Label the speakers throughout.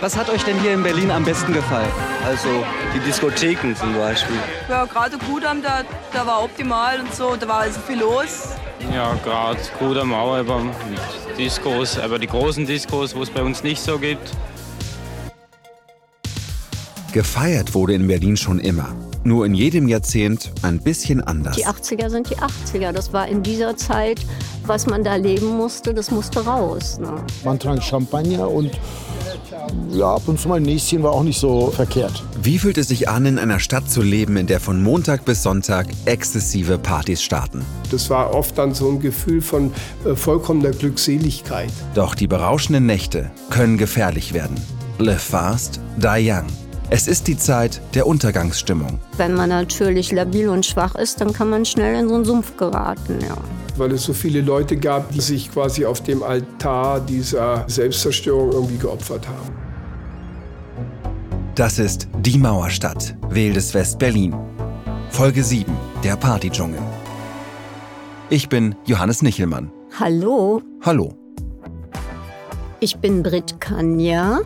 Speaker 1: Was hat euch denn hier in Berlin am besten gefallen?
Speaker 2: Also die Diskotheken zum Beispiel.
Speaker 3: Ja, gerade Kudamm, da, da war optimal und so, da war also viel los.
Speaker 4: Ja, gerade Kudamm auch, aber mit Diskos, aber die großen Diskos, wo es bei uns nicht so gibt.
Speaker 5: Gefeiert wurde in Berlin schon immer. Nur in jedem Jahrzehnt ein bisschen anders.
Speaker 6: Die 80er sind die 80er. Das war in dieser Zeit, was man da leben musste, das musste raus. Ne?
Speaker 7: Man trank Champagner und ja, ab und zu mal ein Näschen war auch nicht so verkehrt.
Speaker 5: Wie fühlt es sich an, in einer Stadt zu leben, in der von Montag bis Sonntag exzessive Partys starten?
Speaker 8: Das war oft dann so ein Gefühl von äh, vollkommener Glückseligkeit.
Speaker 5: Doch die berauschenden Nächte können gefährlich werden. Live fast, die young. Es ist die Zeit der Untergangsstimmung.
Speaker 6: Wenn man natürlich labil und schwach ist, dann kann man schnell in so einen Sumpf geraten. Ja.
Speaker 8: Weil es so viele Leute gab, die sich quasi auf dem Altar dieser Selbstzerstörung irgendwie geopfert haben.
Speaker 5: Das ist Die Mauerstadt, Wildes West-Berlin. Folge 7, der Partydschungel. Ich bin Johannes Nichelmann.
Speaker 6: Hallo,
Speaker 5: Hallo.
Speaker 6: ich bin Brit Kanja,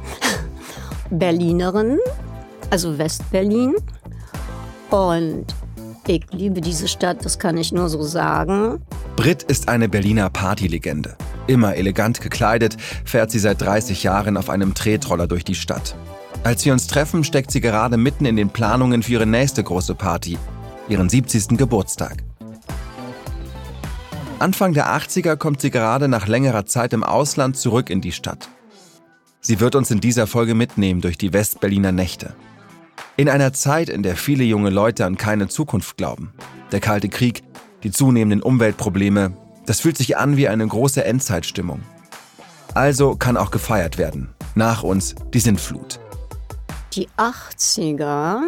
Speaker 6: Berlinerin, also Westberlin. Und ich liebe diese Stadt, das kann ich nur so sagen.
Speaker 5: Brit ist eine Berliner Partylegende. Immer elegant gekleidet, fährt sie seit 30 Jahren auf einem Tretroller durch die Stadt. Als wir uns treffen, steckt sie gerade mitten in den Planungen für ihre nächste große Party, ihren 70. Geburtstag. Anfang der 80er kommt sie gerade nach längerer Zeit im Ausland zurück in die Stadt. Sie wird uns in dieser Folge mitnehmen durch die Westberliner Nächte. In einer Zeit, in der viele junge Leute an keine Zukunft glauben. Der Kalte Krieg, die zunehmenden Umweltprobleme, das fühlt sich an wie eine große Endzeitstimmung. Also kann auch gefeiert werden. Nach uns die Sintflut.
Speaker 6: Die 80er.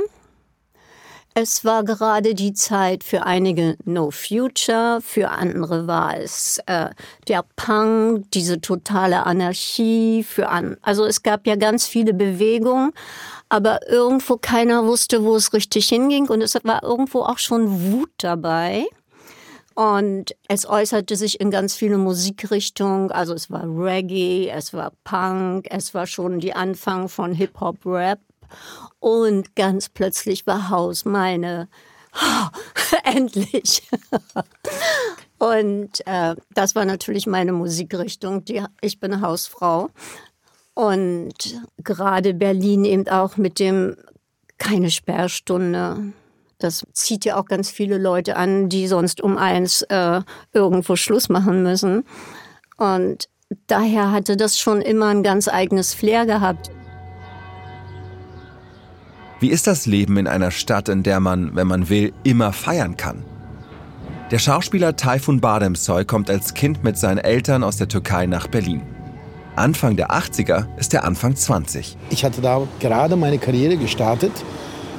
Speaker 6: Es war gerade die Zeit für einige No Future, für andere war es äh, der Punk, diese totale Anarchie. Für an also es gab ja ganz viele Bewegungen, aber irgendwo keiner wusste, wo es richtig hinging und es war irgendwo auch schon Wut dabei. Und es äußerte sich in ganz viele Musikrichtungen. Also es war Reggae, es war Punk, es war schon die Anfang von Hip-Hop-Rap. Und ganz plötzlich war Haus meine, endlich. Und äh, das war natürlich meine Musikrichtung. Die, ich bin Hausfrau. Und gerade Berlin eben auch mit dem keine Sperrstunde. Das zieht ja auch ganz viele Leute an, die sonst um eins äh, irgendwo Schluss machen müssen. Und daher hatte das schon immer ein ganz eigenes Flair gehabt.
Speaker 5: Wie ist das Leben in einer Stadt, in der man, wenn man will, immer feiern kann? Der Schauspieler Tayfun Bademsoy kommt als Kind mit seinen Eltern aus der Türkei nach Berlin. Anfang der 80er ist er Anfang 20.
Speaker 7: Ich hatte da gerade meine Karriere gestartet.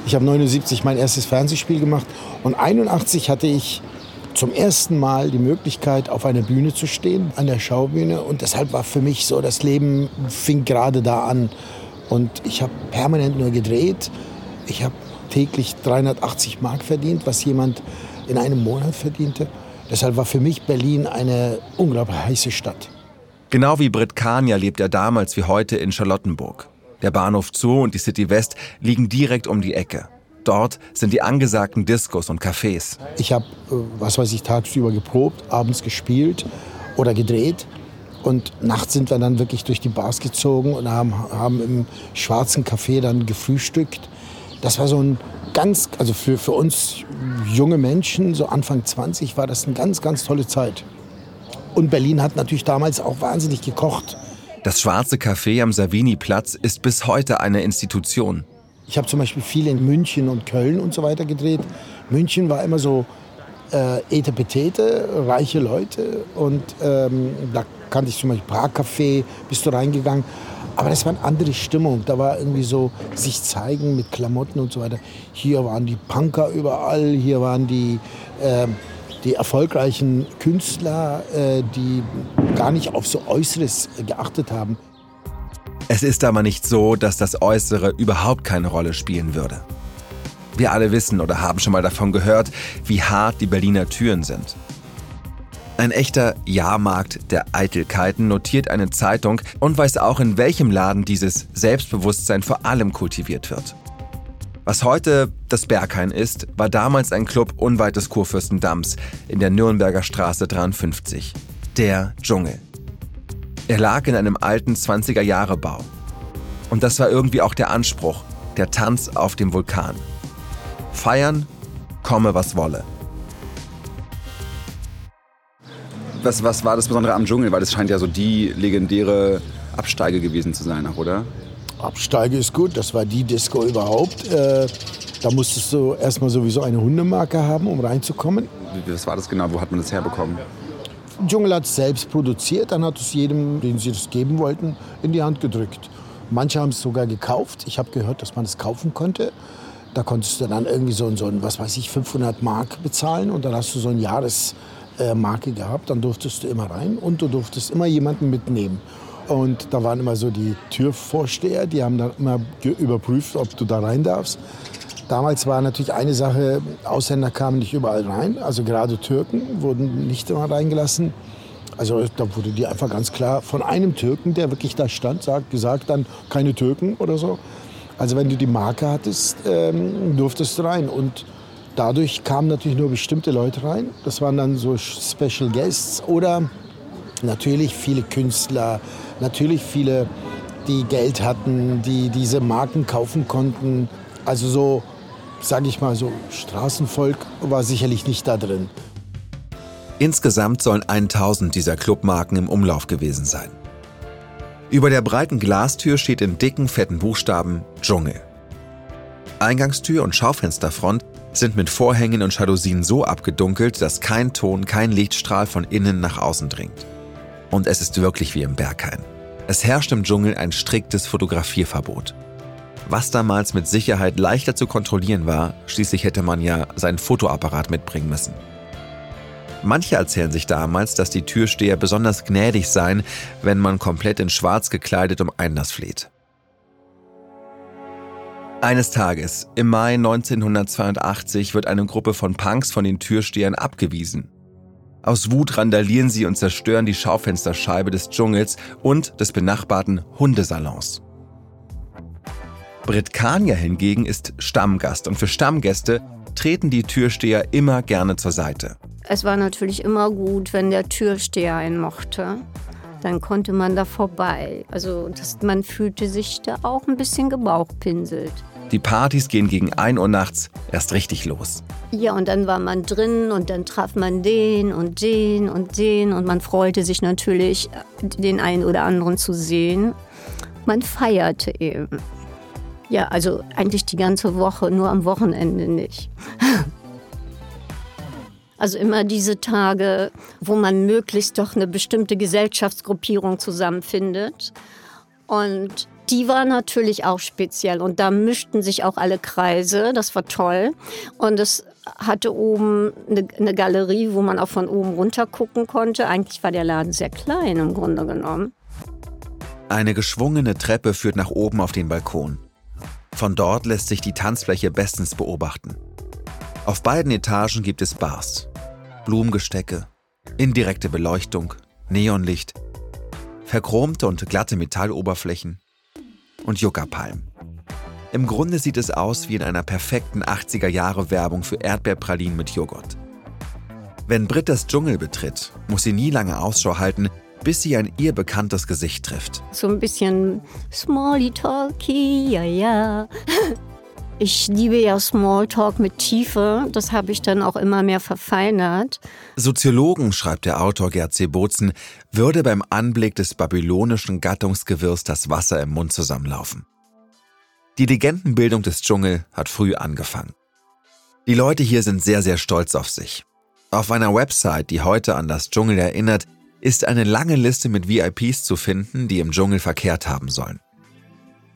Speaker 7: Ich habe 79 mein erstes Fernsehspiel gemacht und 81 hatte ich zum ersten Mal die Möglichkeit, auf einer Bühne zu stehen, an der Schaubühne. Und deshalb war für mich so, das Leben fing gerade da an. Und ich habe permanent nur gedreht. Ich habe täglich 380 Mark verdient, was jemand in einem Monat verdiente. Deshalb war für mich Berlin eine unglaublich heiße Stadt.
Speaker 5: Genau wie Britt Kania lebt er damals wie heute in Charlottenburg. Der Bahnhof Zoo und die City West liegen direkt um die Ecke. Dort sind die angesagten Diskos und Cafés.
Speaker 7: Ich habe, äh, was weiß ich, tagsüber geprobt, abends gespielt oder gedreht. Und nachts sind wir dann wirklich durch die Bars gezogen und haben, haben im schwarzen Café dann gefrühstückt. Das war so ein ganz, also für, für uns junge Menschen, so Anfang 20, war das eine ganz, ganz tolle Zeit. Und Berlin hat natürlich damals auch wahnsinnig gekocht.
Speaker 5: Das schwarze Café am Savini-Platz ist bis heute eine Institution.
Speaker 7: Ich habe zum Beispiel viel in München und Köln und so weiter gedreht. München war immer so äh, Etepetete, reiche Leute. Und ähm, da kannte ich zum Beispiel Prag-Café, bist du reingegangen. Aber das war eine andere Stimmung. Da war irgendwie so sich zeigen mit Klamotten und so weiter. Hier waren die Punker überall, hier waren die, äh, die erfolgreichen Künstler, äh, die gar nicht auf so Äußeres geachtet haben.
Speaker 5: Es ist aber nicht so, dass das Äußere überhaupt keine Rolle spielen würde. Wir alle wissen oder haben schon mal davon gehört, wie hart die Berliner Türen sind. Ein echter Jahrmarkt der Eitelkeiten notiert eine Zeitung und weiß auch, in welchem Laden dieses Selbstbewusstsein vor allem kultiviert wird. Was heute das Berghain ist, war damals ein Club unweit des Kurfürstendamms in der Nürnberger Straße 53. Der Dschungel. Er lag in einem alten 20er-Jahre-Bau. Und das war irgendwie auch der Anspruch, der Tanz auf dem Vulkan. Feiern, komme was wolle.
Speaker 9: Was, was war das Besondere am Dschungel? Weil das scheint ja so die legendäre Absteige gewesen zu sein, oder?
Speaker 7: Absteige ist gut, das war die Disco überhaupt. Äh, da musstest du erstmal sowieso eine Hundemarke haben, um reinzukommen.
Speaker 9: Was war das genau? Wo hat man das herbekommen?
Speaker 7: Dschungel hat es selbst produziert, dann hat es jedem, den sie das geben wollten, in die Hand gedrückt. Manche haben es sogar gekauft. Ich habe gehört, dass man es kaufen konnte. Da konntest du dann irgendwie so, so ein, was weiß ich, 500 Mark bezahlen und dann hast du so eine Jahresmarke gehabt. Dann durftest du immer rein und du durftest immer jemanden mitnehmen. Und da waren immer so die Türvorsteher, die haben dann immer überprüft, ob du da rein darfst. Damals war natürlich eine Sache, Ausländer kamen nicht überall rein, also gerade Türken wurden nicht immer reingelassen. Also da wurde dir einfach ganz klar von einem Türken, der wirklich da stand, sagt, gesagt dann keine Türken oder so. Also wenn du die Marke hattest, ähm, durftest du rein. Und dadurch kamen natürlich nur bestimmte Leute rein. Das waren dann so Special Guests oder natürlich viele Künstler, natürlich viele, die Geld hatten, die diese Marken kaufen konnten. Also so, sage ich mal, so Straßenvolk war sicherlich nicht da drin.
Speaker 5: Insgesamt sollen 1000 dieser Clubmarken im Umlauf gewesen sein. Über der breiten Glastür steht in dicken, fetten Buchstaben Dschungel. Eingangstür und Schaufensterfront sind mit Vorhängen und Jalousien so abgedunkelt, dass kein Ton, kein Lichtstrahl von innen nach außen dringt. Und es ist wirklich wie im Berghain. Es herrscht im Dschungel ein striktes Fotografierverbot. Was damals mit Sicherheit leichter zu kontrollieren war, schließlich hätte man ja seinen Fotoapparat mitbringen müssen. Manche erzählen sich damals, dass die Türsteher besonders gnädig seien, wenn man komplett in Schwarz gekleidet um Einlass fleht. Eines Tages, im Mai 1982, wird eine Gruppe von Punks von den Türstehern abgewiesen. Aus Wut randalieren sie und zerstören die Schaufensterscheibe des Dschungels und des benachbarten Hundesalons. Britt Kania hingegen ist Stammgast und für Stammgäste treten die Türsteher immer gerne zur Seite.
Speaker 6: Es war natürlich immer gut, wenn der Türsteher einen mochte. Dann konnte man da vorbei. Also das, man fühlte sich da auch ein bisschen gebauchpinselt.
Speaker 5: Die Partys gehen gegen 1 Uhr nachts erst richtig los.
Speaker 6: Ja, und dann war man drin und dann traf man den und den und den und man freute sich natürlich, den einen oder anderen zu sehen. Man feierte eben. Ja, also eigentlich die ganze Woche, nur am Wochenende nicht. Also immer diese Tage, wo man möglichst doch eine bestimmte Gesellschaftsgruppierung zusammenfindet. Und die war natürlich auch speziell und da mischten sich auch alle Kreise. Das war toll. Und es hatte oben eine, eine, Galerie, wo man auch von oben runter gucken konnte. Eigentlich war der Laden sehr klein im Grunde genommen.
Speaker 5: Eine geschwungene Treppe führt nach oben auf den Balkon. Von dort lässt sich die Tanzfläche bestens beobachten. Auf beiden Etagen gibt es Bars, Blumengestecke, indirekte Beleuchtung, Neonlicht, verchromte und glatte Metalloberflächen und Yucca-Palmen. Im Grunde sieht es aus wie in einer perfekten 80er-Jahre-Werbung für Erdbeerpralinen mit Joghurt. Wenn Brit das Dschungel betritt, muss sie nie lange Ausschau halten, bis sie ein ihr bekanntes Gesicht trifft.
Speaker 6: So ein bisschen Smally Talky, ja, ja. Ich liebe ja Smalltalk mit Tiefe. Das habe ich dann auch immer mehr verfeinert.
Speaker 5: Soziologen, schreibt der Autor Gerd C. Würde beim Anblick des babylonischen Gattungsgewirrs das Wasser im Mund zusammenlaufen. Die Legendenbildung des Dschungel hat früh angefangen. Die Leute hier sind sehr, sehr stolz auf sich. Auf einer Website, die heute an das Dschungel erinnert, ist eine lange Liste mit VIPs zu finden, die im Dschungel verkehrt haben sollen.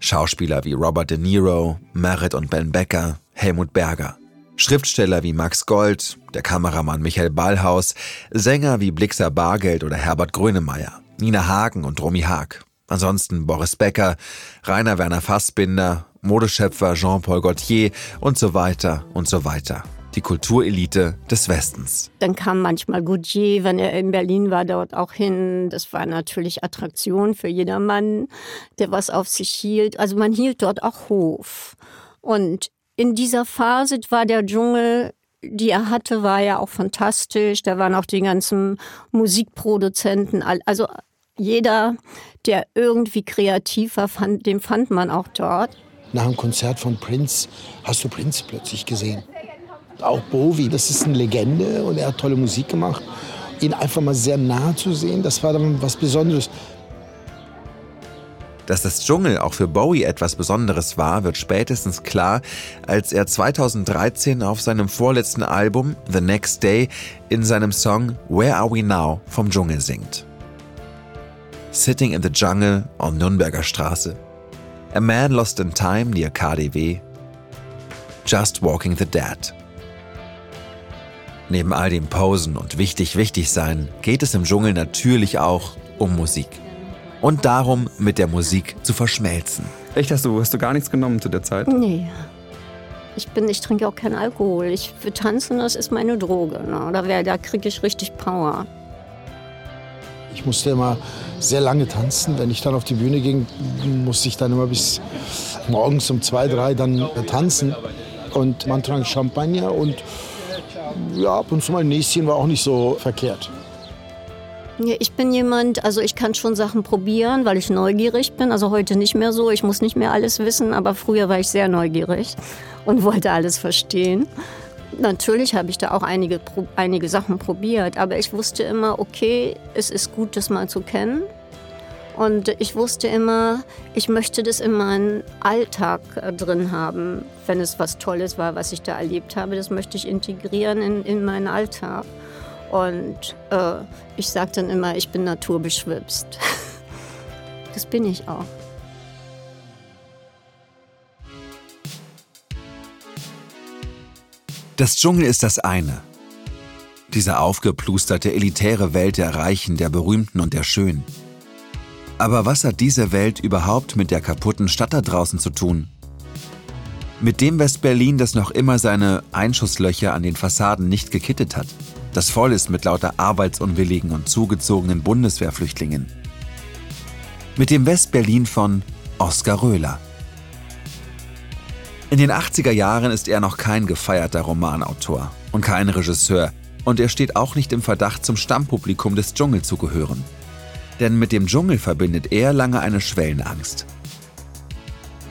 Speaker 5: Schauspieler wie Robert De Niro, Merritt und Ben Becker, Helmut Berger. Schriftsteller wie Max Gold, der Kameramann Michael Ballhaus, Sänger wie Blixer Bargeld oder Herbert Grönemeyer, Nina Hagen und Romy Haag. Ansonsten Boris Becker, Rainer Werner Fassbinder, Modeschöpfer Jean-Paul Gaultier und so weiter und so weiter. Die Kulturelite des Westens.
Speaker 6: Dann kam manchmal Goudier, wenn er in Berlin war, dort auch hin. Das war natürlich Attraktion für jedermann, der was auf sich hielt. Also man hielt dort auch Hof. Und in dieser Phase war der Dschungel die er hatte, war ja auch fantastisch. Da waren auch die ganzen Musikproduzenten. Also jeder, der irgendwie kreativ war, fand, den fand man auch dort.
Speaker 7: Nach dem Konzert von Prince hast du Prince plötzlich gesehen. Auch Bowie, das ist eine Legende und er hat tolle Musik gemacht. Ihn einfach mal sehr nah zu sehen, das war dann was Besonderes.
Speaker 5: Dass das Dschungel auch für Bowie etwas Besonderes war, wird spätestens klar, als er 2013 auf seinem vorletzten Album The Next Day in seinem Song Where Are We Now vom Dschungel singt. Sitting in the Jungle on Nürnberger Straße. A Man Lost in Time near KDW. Just Walking the Dead. Neben all dem Posen und wichtig, wichtig sein, geht es im Dschungel natürlich auch um Musik und darum, mit der Musik zu verschmelzen.
Speaker 9: Echt, hast du, hast du gar nichts genommen zu der Zeit?
Speaker 6: Nee. Ich, bin, ich trinke auch keinen Alkohol. Ich für tanzen, das ist meine Droge. Ne? Da, da kriege ich richtig Power.
Speaker 7: Ich musste immer sehr lange tanzen. Wenn ich dann auf die Bühne ging, musste ich dann immer bis morgens um zwei, drei dann tanzen. Und man trank Champagner und ja, ab und zu mal ein Näschen war auch nicht so verkehrt.
Speaker 6: Ich bin jemand, also ich kann schon Sachen probieren, weil ich neugierig bin. Also heute nicht mehr so. Ich muss nicht mehr alles wissen, aber früher war ich sehr neugierig und wollte alles verstehen. Natürlich habe ich da auch einige, einige Sachen probiert, aber ich wusste immer, okay, es ist gut, das mal zu kennen. Und ich wusste immer, ich möchte das in meinen Alltag äh, drin haben. Wenn es was Tolles war, was ich da erlebt habe, das möchte ich integrieren in, in meinen Alltag. Und äh, ich sage dann immer, ich bin naturbeschwipst. Das bin ich auch.
Speaker 5: Das Dschungel ist das eine. Diese aufgeplusterte elitäre Welt der Reichen, der Berühmten und der Schönen. Aber was hat diese Welt überhaupt mit der kaputten Stadt da draußen zu tun? Mit dem West-Berlin, das noch immer seine Einschusslöcher an den Fassaden nicht gekittet hat das voll ist mit lauter arbeitsunwilligen und zugezogenen Bundeswehrflüchtlingen. Mit dem Westberlin von Oskar Röhler. In den 80er Jahren ist er noch kein gefeierter Romanautor und kein Regisseur und er steht auch nicht im Verdacht, zum Stammpublikum des Dschungel zu gehören. Denn mit dem Dschungel verbindet er lange eine Schwellenangst.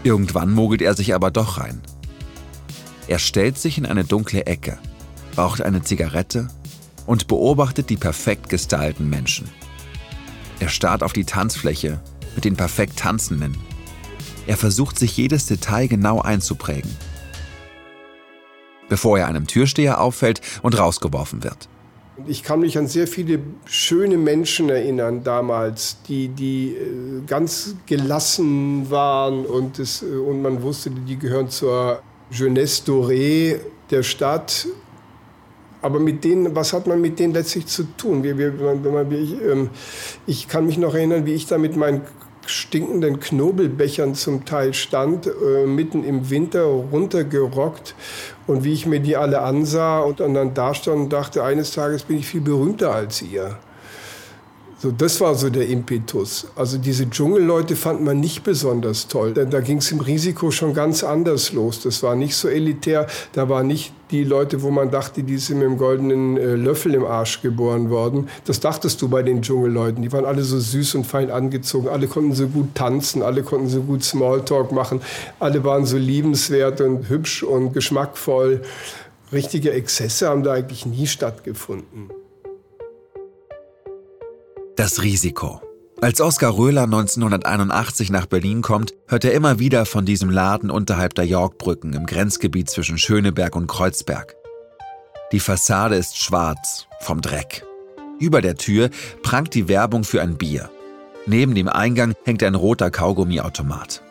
Speaker 5: Irgendwann mogelt er sich aber doch rein. Er stellt sich in eine dunkle Ecke, raucht eine Zigarette und beobachtet die perfekt gestylten Menschen. Er starrt auf die Tanzfläche mit den perfekt Tanzenden. Er versucht sich jedes Detail genau einzuprägen, bevor er einem Türsteher auffällt und rausgeworfen wird.
Speaker 8: Ich kann mich an sehr viele schöne Menschen erinnern damals, die, die äh, ganz gelassen waren und, es, äh, und man wusste, die gehören zur Jeunesse dorée der Stadt aber mit denen, was hat man mit denen letztlich zu tun? Wir, wir, man, ich, ähm, ich kann mich noch erinnern, wie ich da mit meinen stinkenden Knobelbechern zum Teil stand, äh, mitten im Winter runtergerockt und wie ich mir die alle ansah und dann da stand und dachte, eines Tages bin ich viel berühmter als ihr. So, das war so der Impetus. Also diese Dschungelleute fand man nicht besonders toll. Da, da ging es im Risiko schon ganz anders los. Das war nicht so elitär. Da waren nicht die Leute, wo man dachte, die sind mit einem goldenen äh, Löffel im Arsch geboren worden. Das dachtest du bei den Dschungelleuten. Die waren alle so süß und fein angezogen. Alle konnten so gut tanzen. Alle konnten so gut Smalltalk machen. Alle waren so liebenswert und hübsch und geschmackvoll. Richtige Exzesse haben da eigentlich nie stattgefunden.
Speaker 5: Das Risiko. Als Oskar Röhler 1981 nach Berlin kommt, hört er immer wieder von diesem Laden unterhalb der Yorkbrücken im Grenzgebiet zwischen Schöneberg und Kreuzberg. Die Fassade ist schwarz vom Dreck. Über der Tür prangt die Werbung für ein Bier. Neben dem Eingang hängt ein roter Kaugummiautomat.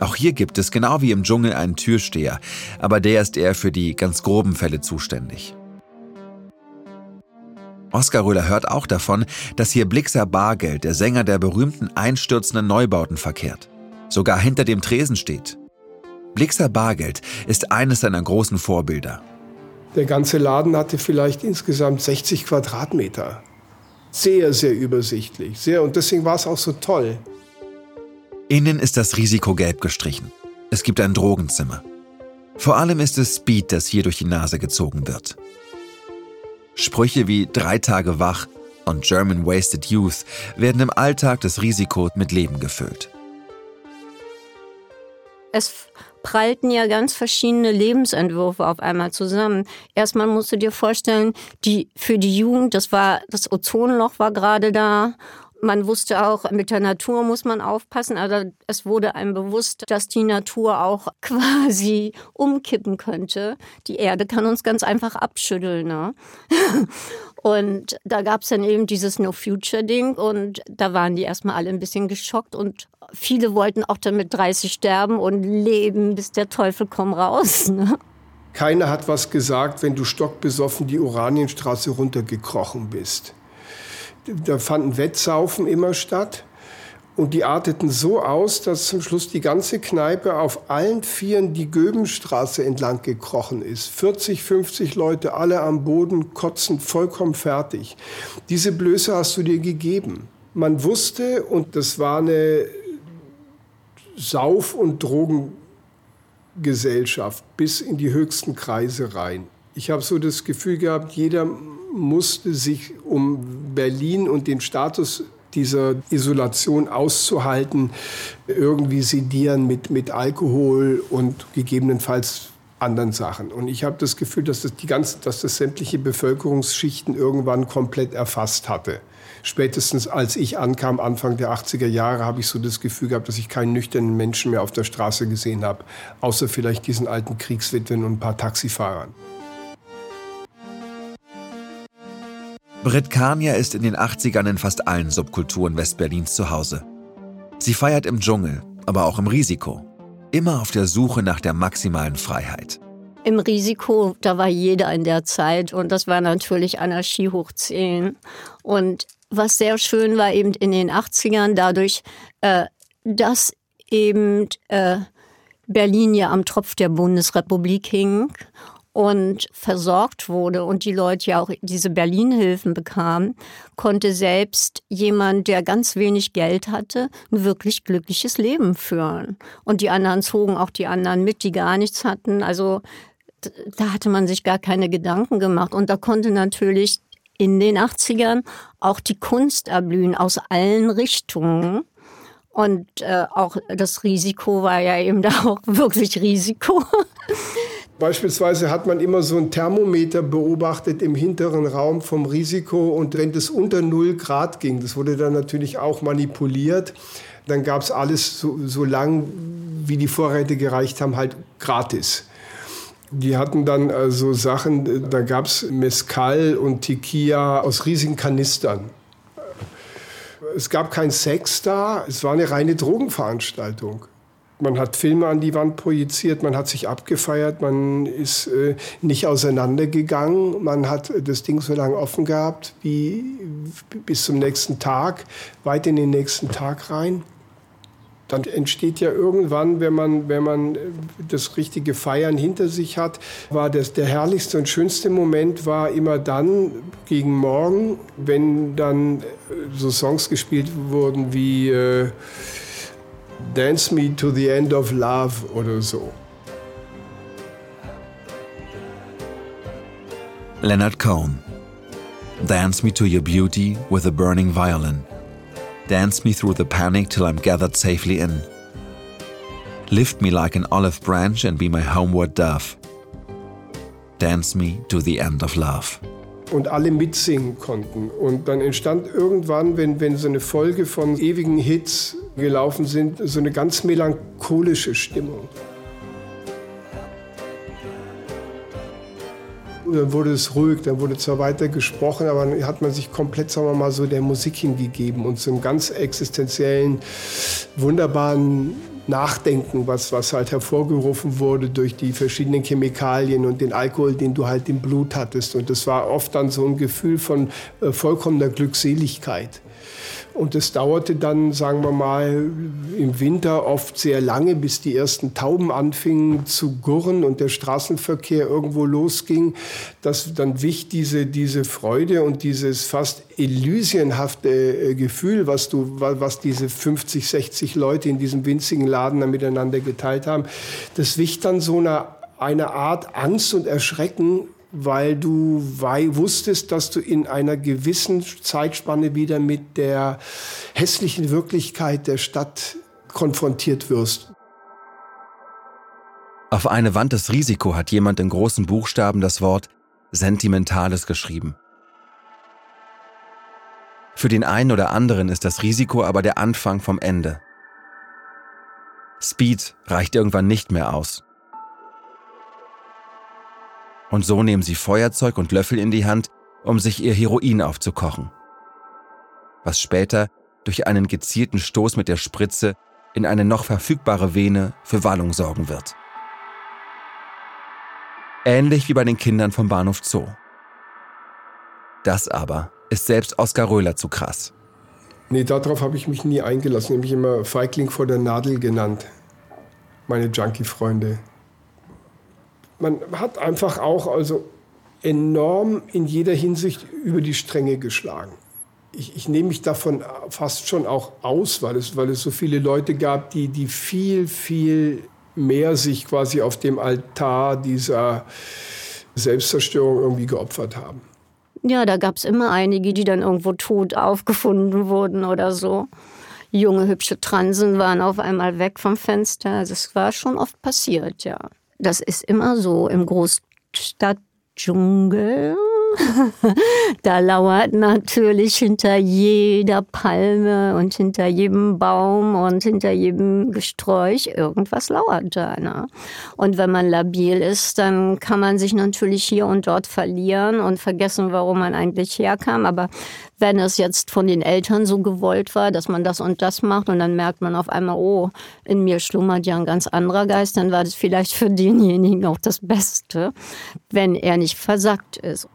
Speaker 5: Auch hier gibt es genau wie im Dschungel einen Türsteher, aber der ist eher für die ganz groben Fälle zuständig. Oskar Röhler hört auch davon, dass hier Blixer Bargeld, der Sänger der berühmten einstürzenden Neubauten, verkehrt. Sogar hinter dem Tresen steht. Blixer Bargeld ist eines seiner großen Vorbilder.
Speaker 8: Der ganze Laden hatte vielleicht insgesamt 60 Quadratmeter. Sehr, sehr übersichtlich. Sehr, und deswegen war es auch so toll.
Speaker 5: Innen ist das Risiko gelb gestrichen. Es gibt ein Drogenzimmer. Vor allem ist es Speed, das hier durch die Nase gezogen wird. Sprüche wie drei Tage wach und German Wasted Youth werden im Alltag des Risiko mit Leben gefüllt.
Speaker 6: Es prallten ja ganz verschiedene Lebensentwürfe auf einmal zusammen. Erstmal musst du dir vorstellen, die, für die Jugend, das war, das Ozonloch war gerade da man wusste auch, mit der Natur muss man aufpassen. Also es wurde einem bewusst, dass die Natur auch quasi umkippen könnte. Die Erde kann uns ganz einfach abschütteln. Ne? Und da gab es dann eben dieses No-Future-Ding und da waren die erstmal alle ein bisschen geschockt und viele wollten auch dann mit 30 sterben und leben, bis der Teufel komm raus. Ne?
Speaker 8: Keiner hat was gesagt, wenn du stockbesoffen die Oranienstraße runtergekrochen bist da fanden Wettsaufen immer statt. Und die arteten so aus, dass zum Schluss die ganze Kneipe auf allen Vieren die Göbenstraße entlang gekrochen ist. 40, 50 Leute, alle am Boden, kotzend, vollkommen fertig. Diese Blöße hast du dir gegeben. Man wusste, und das war eine Sauf- und Drogengesellschaft bis in die höchsten Kreise rein. Ich habe so das Gefühl gehabt, jeder musste sich, um Berlin und den Status dieser Isolation auszuhalten, irgendwie sedieren mit, mit Alkohol und gegebenenfalls anderen Sachen. Und ich habe das Gefühl, dass das, die ganze, dass das sämtliche Bevölkerungsschichten irgendwann komplett erfasst hatte. Spätestens als ich ankam, Anfang der 80er Jahre, habe ich so das Gefühl gehabt, dass ich keinen nüchternen Menschen mehr auf der Straße gesehen habe, außer vielleicht diesen alten Kriegswitwen und ein paar Taxifahrern.
Speaker 5: Britt Kania ist in den 80ern in fast allen Subkulturen Westberlins zu Hause. Sie feiert im Dschungel, aber auch im Risiko. Immer auf der Suche nach der maximalen Freiheit.
Speaker 6: Im Risiko, da war jeder in der Zeit und das war natürlich Anarchie hoch 10. Und was sehr schön war eben in den 80ern, dadurch, äh, dass eben äh, Berlin ja am Tropf der Bundesrepublik hing und versorgt wurde und die Leute ja auch diese Berlin-Hilfen bekamen, konnte selbst jemand, der ganz wenig Geld hatte, ein wirklich glückliches Leben führen. Und die anderen zogen auch die anderen mit, die gar nichts hatten. Also da hatte man sich gar keine Gedanken gemacht. Und da konnte natürlich in den 80ern auch die Kunst erblühen aus allen Richtungen. Und äh, auch das Risiko war ja eben da auch wirklich Risiko.
Speaker 8: Beispielsweise hat man immer so ein Thermometer beobachtet im hinteren Raum vom Risiko und wenn das unter 0 Grad ging, das wurde dann natürlich auch manipuliert, dann gab es alles so, so lang, wie die Vorräte gereicht haben, halt gratis. Die hatten dann also Sachen, da gab es Mescal und Tequila aus riesigen Kanistern. Es gab keinen Sex da, es war eine reine Drogenveranstaltung. Man hat Filme an die Wand projiziert, man hat sich abgefeiert, man ist äh, nicht auseinandergegangen, man hat das Ding so lange offen gehabt wie bis zum nächsten Tag, weit in den nächsten Tag rein. Dann entsteht ja irgendwann, wenn man, wenn man das richtige Feiern hinter sich hat, war das der herrlichste und schönste Moment war immer dann gegen Morgen, wenn dann so Songs gespielt wurden wie äh, Dance Me to the End of Love oder so.
Speaker 5: Leonard Cohen. Dance me to your beauty with a burning violin. Dance me through the panic till I'm gathered safely in. Lift me like an olive branch and be my homeward dove. Dance me to the end of love.
Speaker 8: Und alle mitsingen konnten. Und dann entstand irgendwann, wenn, wenn so eine Folge von ewigen Hits gelaufen sind, so eine ganz melancholische Stimmung. Dann wurde es ruhig, dann wurde zwar weiter gesprochen, aber dann hat man sich komplett, sagen wir mal, so der Musik hingegeben und zum ganz existenziellen, wunderbaren Nachdenken, was, was halt hervorgerufen wurde durch die verschiedenen Chemikalien und den Alkohol, den du halt im Blut hattest. Und das war oft dann so ein Gefühl von äh, vollkommener Glückseligkeit. Und es dauerte dann, sagen wir mal, im Winter oft sehr lange, bis die ersten Tauben anfingen zu gurren und der Straßenverkehr irgendwo losging. Dass dann wich diese, diese Freude und dieses fast elysienhafte äh, Gefühl, was, du, was diese 50, 60 Leute in diesem winzigen Laden dann miteinander geteilt haben, das wich dann so einer eine Art Angst und Erschrecken weil du wusstest, dass du in einer gewissen Zeitspanne wieder mit der hässlichen Wirklichkeit der Stadt konfrontiert wirst.
Speaker 5: Auf eine Wand des Risiko hat jemand in großen Buchstaben das Wort Sentimentales geschrieben. Für den einen oder anderen ist das Risiko aber der Anfang vom Ende. Speed reicht irgendwann nicht mehr aus. Und so nehmen sie Feuerzeug und Löffel in die Hand, um sich ihr Heroin aufzukochen. Was später durch einen gezielten Stoß mit der Spritze in eine noch verfügbare Vene für Wallung sorgen wird. Ähnlich wie bei den Kindern vom Bahnhof Zoo. Das aber ist selbst Oskar Röhler zu krass.
Speaker 8: Nee, darauf habe ich mich nie eingelassen. Ich habe mich immer Feigling vor der Nadel genannt. Meine Junkie-Freunde man hat einfach auch also enorm in jeder Hinsicht über die Stränge geschlagen. Ich, ich, nehme mich davon fast schon auch aus, weil es, weil es so viele Leute gab, die, die viel, viel mehr sich quasi auf dem Altar dieser Selbstzerstörung irgendwie geopfert haben.
Speaker 6: Ja, da gab es immer einige, die dann irgendwo tot aufgefunden wurden oder so. Junge, hübsche Transen waren auf einmal weg vom Fenster. Also es war schon oft passiert, ja. Das ist immer so im Großstadtdschungel. da lauert natürlich hinter jeder Palme und hinter jedem Baum und hinter jedem Gesträuch irgendwas lauert da. Ne? Und wenn man labil ist, dann kann man sich natürlich hier und dort verlieren und vergessen, warum man eigentlich herkam. Aber wenn es jetzt von den Eltern so gewollt war, dass man das und das macht und dann merkt man auf einmal, oh, in mir schlummert ja ein ganz anderer Geist, dann war das vielleicht für denjenigen auch das Beste, wenn er nicht versackt ist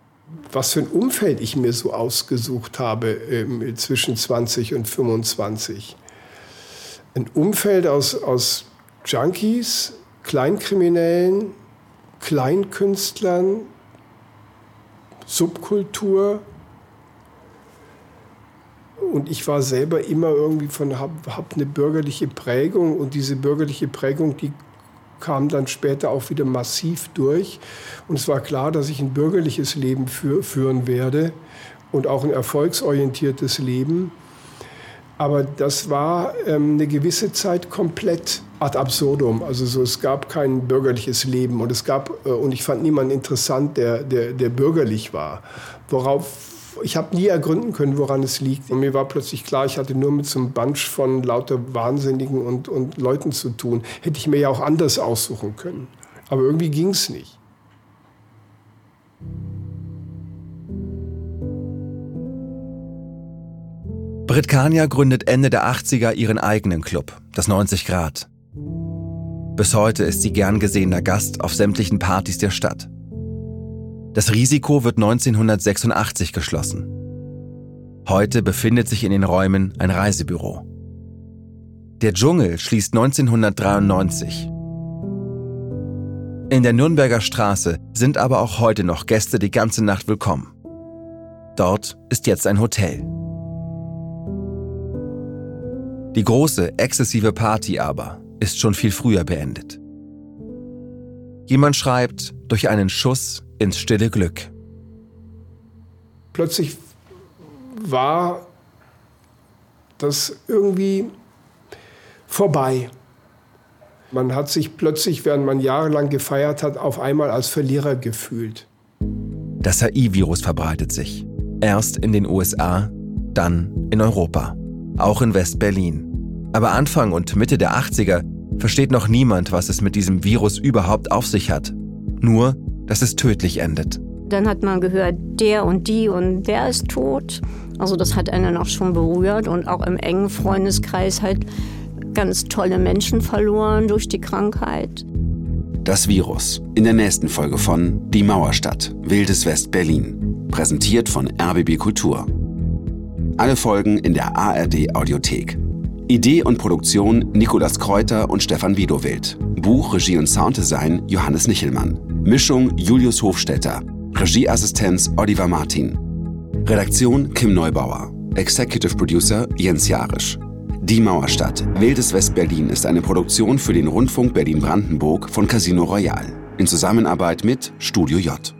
Speaker 8: was für ein Umfeld ich mir so ausgesucht habe äh, zwischen 20 und 25. Ein Umfeld aus, aus Junkies, Kleinkriminellen, Kleinkünstlern, Subkultur. Und ich war selber immer irgendwie von, habe hab eine bürgerliche Prägung und diese bürgerliche Prägung, die kam dann später auch wieder massiv durch. Und es war klar, dass ich ein bürgerliches Leben für, führen werde und auch ein erfolgsorientiertes Leben. Aber das war ähm, eine gewisse Zeit komplett ad absurdum. Also so, es gab kein bürgerliches Leben und es gab, äh, und ich fand niemanden interessant, der, der, der bürgerlich war. Worauf ich habe nie ergründen können, woran es liegt. Und mir war plötzlich klar, ich hatte nur mit so einem Bunch von lauter Wahnsinnigen und, und Leuten zu tun. Hätte ich mir ja auch anders aussuchen können. Aber irgendwie ging es nicht.
Speaker 5: Brit Kania gründet Ende der 80er ihren eigenen Club, das 90 Grad. Bis heute ist sie gern gesehener Gast auf sämtlichen Partys der Stadt. Das Risiko wird 1986 geschlossen. Heute befindet sich in den Räumen ein Reisebüro. Der Dschungel schließt 1993. In der Nürnberger Straße sind aber auch heute noch Gäste die ganze Nacht willkommen. Dort ist jetzt ein Hotel. Die große, exzessive Party aber ist schon viel früher beendet. Jemand schreibt, durch einen Schuss ins stille Glück.
Speaker 8: Plötzlich war das irgendwie vorbei. Man hat sich plötzlich, während man jahrelang gefeiert hat, auf einmal als Verlierer gefühlt.
Speaker 5: Das HI-Virus verbreitet sich. Erst in den USA, dann in Europa, auch in West-Berlin. Aber Anfang und Mitte der 80er versteht noch niemand, was es mit diesem Virus überhaupt auf sich hat. Nur, dass es tödlich endet.
Speaker 6: Dann hat man gehört, der und die und der ist tot. Also das hat einen auch schon berührt und auch im engen Freundeskreis halt ganz tolle Menschen verloren durch die Krankheit.
Speaker 10: Das Virus. In der nächsten Folge von Die Mauerstadt, Wildes West Berlin. Präsentiert von RBB Kultur. Alle Folgen in der ARD Audiothek. Idee und Produktion Nikolas Kräuter und Stefan Widowild. Buch, Regie und Sounddesign Johannes Nichelmann. Mischung Julius Hofstetter. Regieassistenz Oliver Martin. Redaktion Kim Neubauer. Executive Producer Jens Jarisch. Die Mauerstadt, Wildes West-Berlin ist eine Produktion für den Rundfunk Berlin-Brandenburg von Casino Royal in Zusammenarbeit mit Studio J.